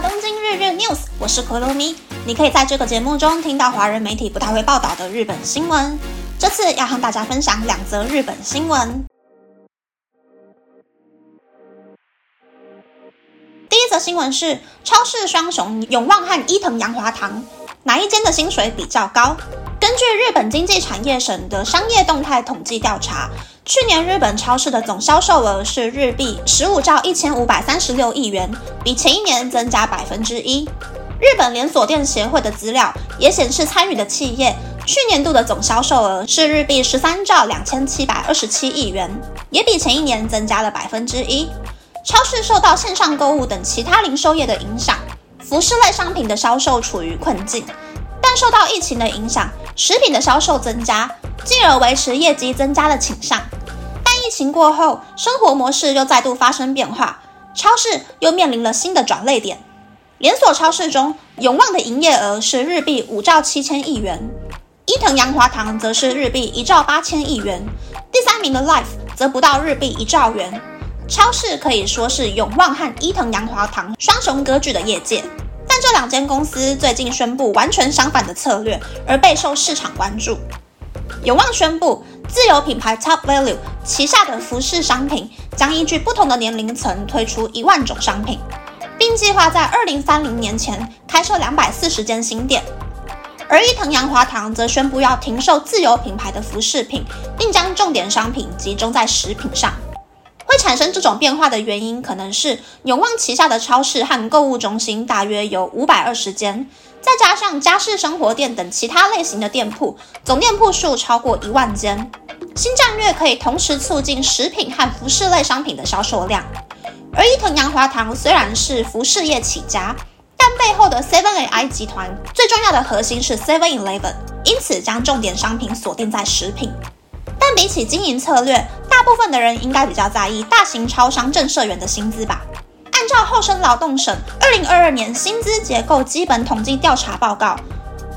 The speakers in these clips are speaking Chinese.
到东京日日 news，我是可露咪。你可以在这个节目中听到华人媒体不太会报道的日本新闻。这次要和大家分享两则日本新闻。第一则新闻是超市双雄永旺和伊藤洋华堂，哪一间的薪水比较高？根据日本经济产业省的商业动态统计调查，去年日本超市的总销售额是日币十五兆一千五百三十六亿元，比前一年增加百分之一。日本连锁店协会的资料也显示，参与的企业去年度的总销售额是日币十三兆两千七百二十七亿元，也比前一年增加了百分之一。超市受到线上购物等其他零售业的影响，服饰类商品的销售处于困境。但受到疫情的影响，食品的销售增加，进而维持业绩增加的倾向。疫情过后，生活模式又再度发生变化，超市又面临了新的转类点。连锁超市中，永旺的营业额是日币五兆七千亿元，伊藤洋华堂则是日币一兆八千亿元，第三名的 Life 则不到日币一兆元。超市可以说是永旺和伊藤洋华堂双雄割据的业界。但这两间公司最近宣布完全相反的策略，而备受市场关注。永旺宣布，自有品牌 Top Value 旗下的服饰商品将依据不同的年龄层推出一万种商品，并计划在二零三零年前开设两百四十间新店。而伊藤洋华堂则宣布要停售自有品牌的服饰品，并将重点商品集中在食品上。会产生这种变化的原因，可能是永旺旗下的超市和购物中心大约有五百二十间，再加上家事生活店等其他类型的店铺，总店铺数超过一万间。新战略可以同时促进食品和服饰类商品的销售量。而伊藤洋华堂虽然是服饰业起家，但背后的 Seven AI 集团最重要的核心是 Seven Eleven，因此将重点商品锁定在食品。但比起经营策略，大部分的人应该比较在意大型超商正社员的薪资吧？按照厚生劳动省二零二二年薪资结构基本统计调查报告，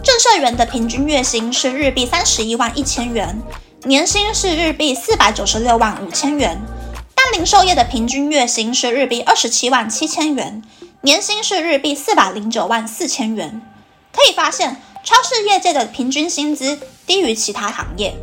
正社员的平均月薪是日币三十一万一千元，年薪是日币四百九十六万五千元。但零售业的平均月薪是日币二十七万七千元，年薪是日币四百零九万四千元。可以发现，超市业界的平均薪资低于其他行业。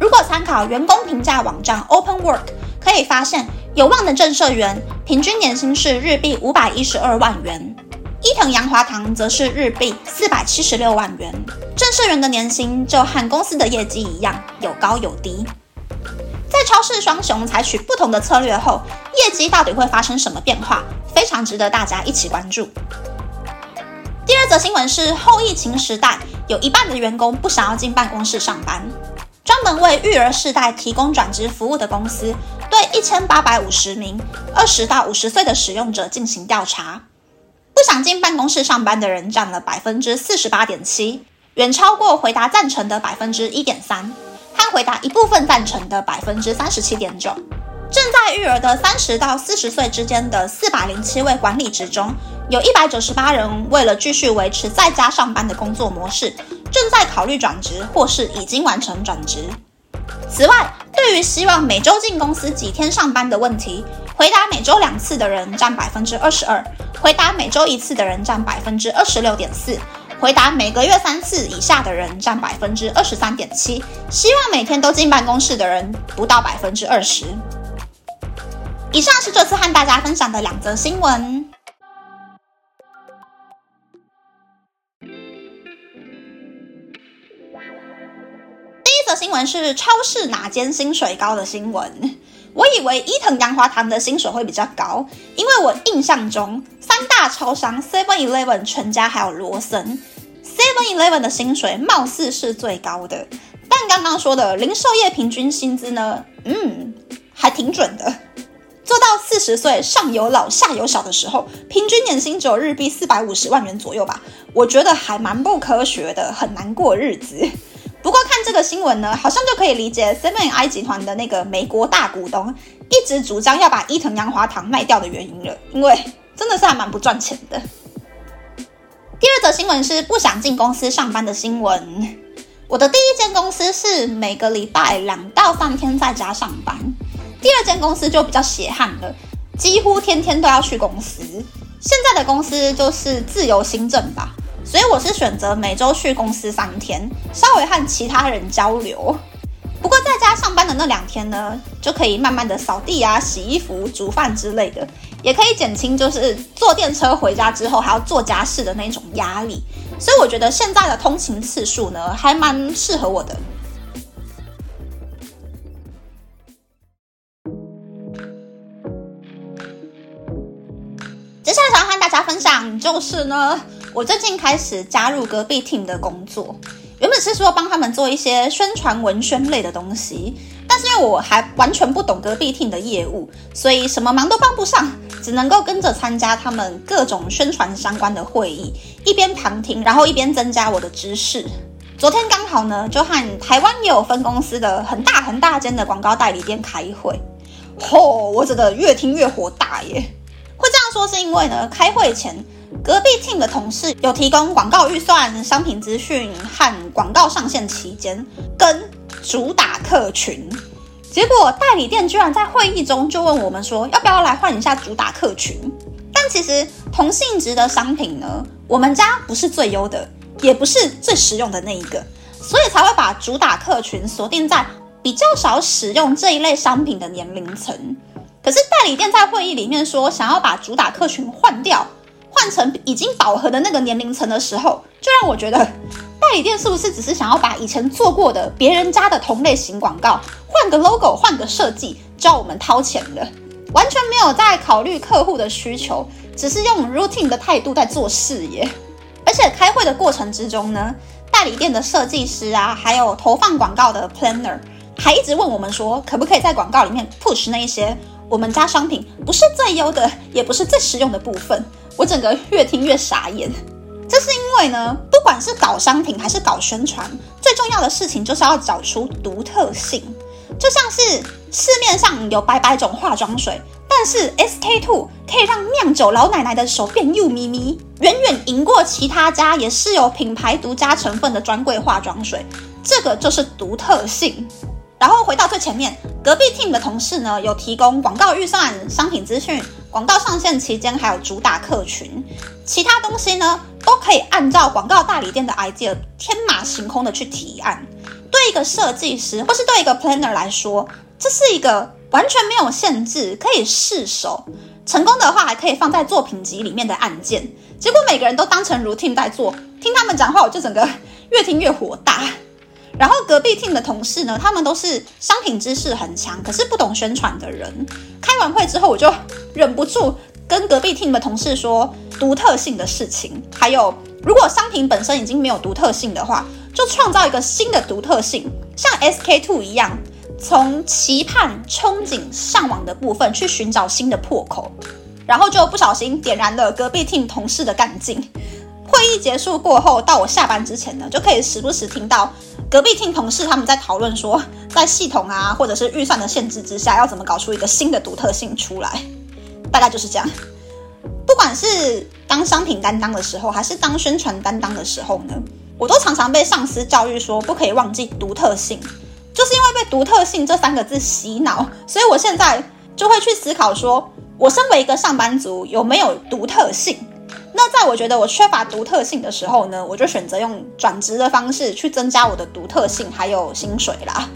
如果参考员工评价网站 Open Work，可以发现有望的正社员平均年薪是日币五百一十二万元，伊藤洋华堂则是日币四百七十六万元。正社员的年薪就和公司的业绩一样，有高有低。在超市双雄采取不同的策略后，业绩到底会发生什么变化？非常值得大家一起关注。第二则新闻是后疫情时代，有一半的员工不想要进办公室上班。专门为育儿世代提供转职服务的公司，对一千八百五十名二十到五十岁的使用者进行调查，不想进办公室上班的人占了百分之四十八点七，远超过回答赞成的百分之一点三，和回答一部分赞成的百分之三十七点九。正在育儿的三十到四十岁之间的四百零七位管理职中，有一百九十八人为了继续维持在家上班的工作模式。正在考虑转职，或是已经完成转职。此外，对于希望每周进公司几天上班的问题，回答每周两次的人占百分之二十二，回答每周一次的人占百分之二十六点四，回答每个月三次以下的人占百分之二十三点七，希望每天都进办公室的人不到百分之二十。以上是这次和大家分享的两则新闻。新闻是超市哪间薪水高的新闻。我以为伊藤洋华堂的薪水会比较高，因为我印象中三大超商 Seven Eleven、全家还有罗森，Seven Eleven 的薪水貌似是最高的。但刚刚说的零售业平均薪资呢？嗯，还挺准的。做到四十岁上有老下有小的时候，平均年薪只有日币四百五十万元左右吧？我觉得还蛮不科学的，很难过日子。不过看这个新闻呢，好像就可以理解 Seven I 集团的那个美国大股东一直主张要把伊藤洋华堂卖掉的原因了，因为真的是还蛮不赚钱的。第二则新闻是不想进公司上班的新闻。我的第一间公司是每个礼拜两到三天在家上班，第二间公司就比较血汗了，几乎天天都要去公司。现在的公司就是自由行政吧，所以我是选择每周去公司三天，稍微和其他人交流。不过在家上班的那两天呢，就可以慢慢的扫地啊、洗衣服、煮饭之类的，也可以减轻就是坐电车回家之后还要做家事的那种压力。所以我觉得现在的通勤次数呢，还蛮适合我的。接下来想要和大家分享，就是呢，我最近开始加入隔壁 team 的工作。原本是说帮他们做一些宣传文宣类的东西，但是因为我还完全不懂隔壁 team 的业务，所以什么忙都帮不上，只能够跟着参加他们各种宣传相关的会议，一边旁听，然后一边增加我的知识。昨天刚好呢，就和台湾也有分公司的很大很大间的广告代理店开会，吼，我真的越听越火大耶！会这样说是因为呢，开会前隔壁 team 的同事有提供广告预算、商品资讯和广告上线期间跟主打客群。结果代理店居然在会议中就问我们说，要不要来换一下主打客群？但其实同性质的商品呢，我们家不是最优的，也不是最实用的那一个，所以才会把主打客群锁定在比较少使用这一类商品的年龄层。可是代理店在会议里面说，想要把主打客群换掉，换成已经饱和的那个年龄层的时候，就让我觉得代理店是不是只是想要把以前做过的别人家的同类型广告换个 logo、换个设计，叫我们掏钱了，完全没有在考虑客户的需求，只是用 routine 的态度在做事业。而且开会的过程之中呢，代理店的设计师啊，还有投放广告的 planner，还一直问我们说，可不可以在广告里面 push 那一些。我们家商品不是最优的，也不是最实用的部分，我整个越听越傻眼。这是因为呢，不管是搞商品还是搞宣传，最重要的事情就是要找出独特性。就像是市面上有百百种化妆水，但是 SK two 可以让酿酒老奶奶的手变又咪咪，远远赢过其他家也是有品牌独家成分的专柜化妆水。这个就是独特性。然后回到最前面，隔壁 team 的同事呢，有提供广告预算、商品资讯、广告上线期间，还有主打客群，其他东西呢，都可以按照广告代理店的 idea 天马行空的去提案。对一个设计师或是对一个 planner 来说，这是一个完全没有限制，可以试手，成功的话还可以放在作品集里面的案件。结果每个人都当成 routine 在做，听他们讲话，我就整个越听越火大。然后隔壁听的同事呢，他们都是商品知识很强，可是不懂宣传的人。开完会之后，我就忍不住跟隔壁听的同事说独特性的事情，还有如果商品本身已经没有独特性的话，就创造一个新的独特性，像 SK two 一样，从期盼、憧憬、向往的部分去寻找新的破口，然后就不小心点燃了隔壁听同事的干劲。会议结束过后，到我下班之前呢，就可以时不时听到隔壁厅同事他们在讨论说，在系统啊或者是预算的限制之下，要怎么搞出一个新的独特性出来。大概就是这样。不管是当商品担当的时候，还是当宣传担当的时候呢，我都常常被上司教育说，不可以忘记独特性。就是因为被独特性这三个字洗脑，所以我现在就会去思考说，我身为一个上班族，有没有独特性？那在我觉得我缺乏独特性的时候呢，我就选择用转职的方式去增加我的独特性，还有薪水啦。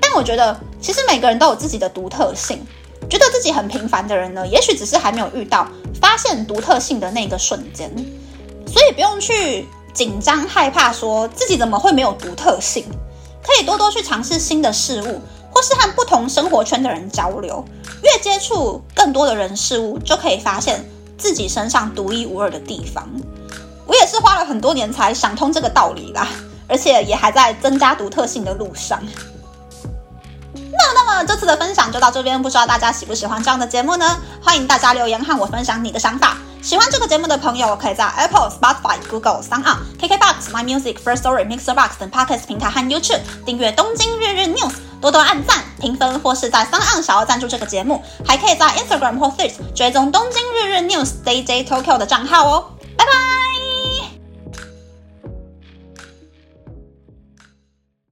但我觉得其实每个人都有自己的独特性，觉得自己很平凡的人呢，也许只是还没有遇到发现独特性的那个瞬间，所以不用去紧张害怕说自己怎么会没有独特性，可以多多去尝试新的事物，或是和不同生活圈的人交流，越接触更多的人事物，就可以发现。自己身上独一无二的地方，我也是花了很多年才想通这个道理啦，而且也还在增加独特性的路上。那那么这次的分享就到这边，不知道大家喜不喜欢这样的节目呢？欢迎大家留言和我分享你的想法。喜欢这个节目的朋友，可以在 Apple、Spotify、Google、s o n d KKBox、My Music、First Story、Mixer Box 等 Podcast 平台和 YouTube 订阅《东京日日 News》。多多按赞、评分，或是在方案想要赞助这个节目，还可以在 Instagram 或 f a c e 追踪东京日日 News DJ Tokyo 的账号哦。拜拜。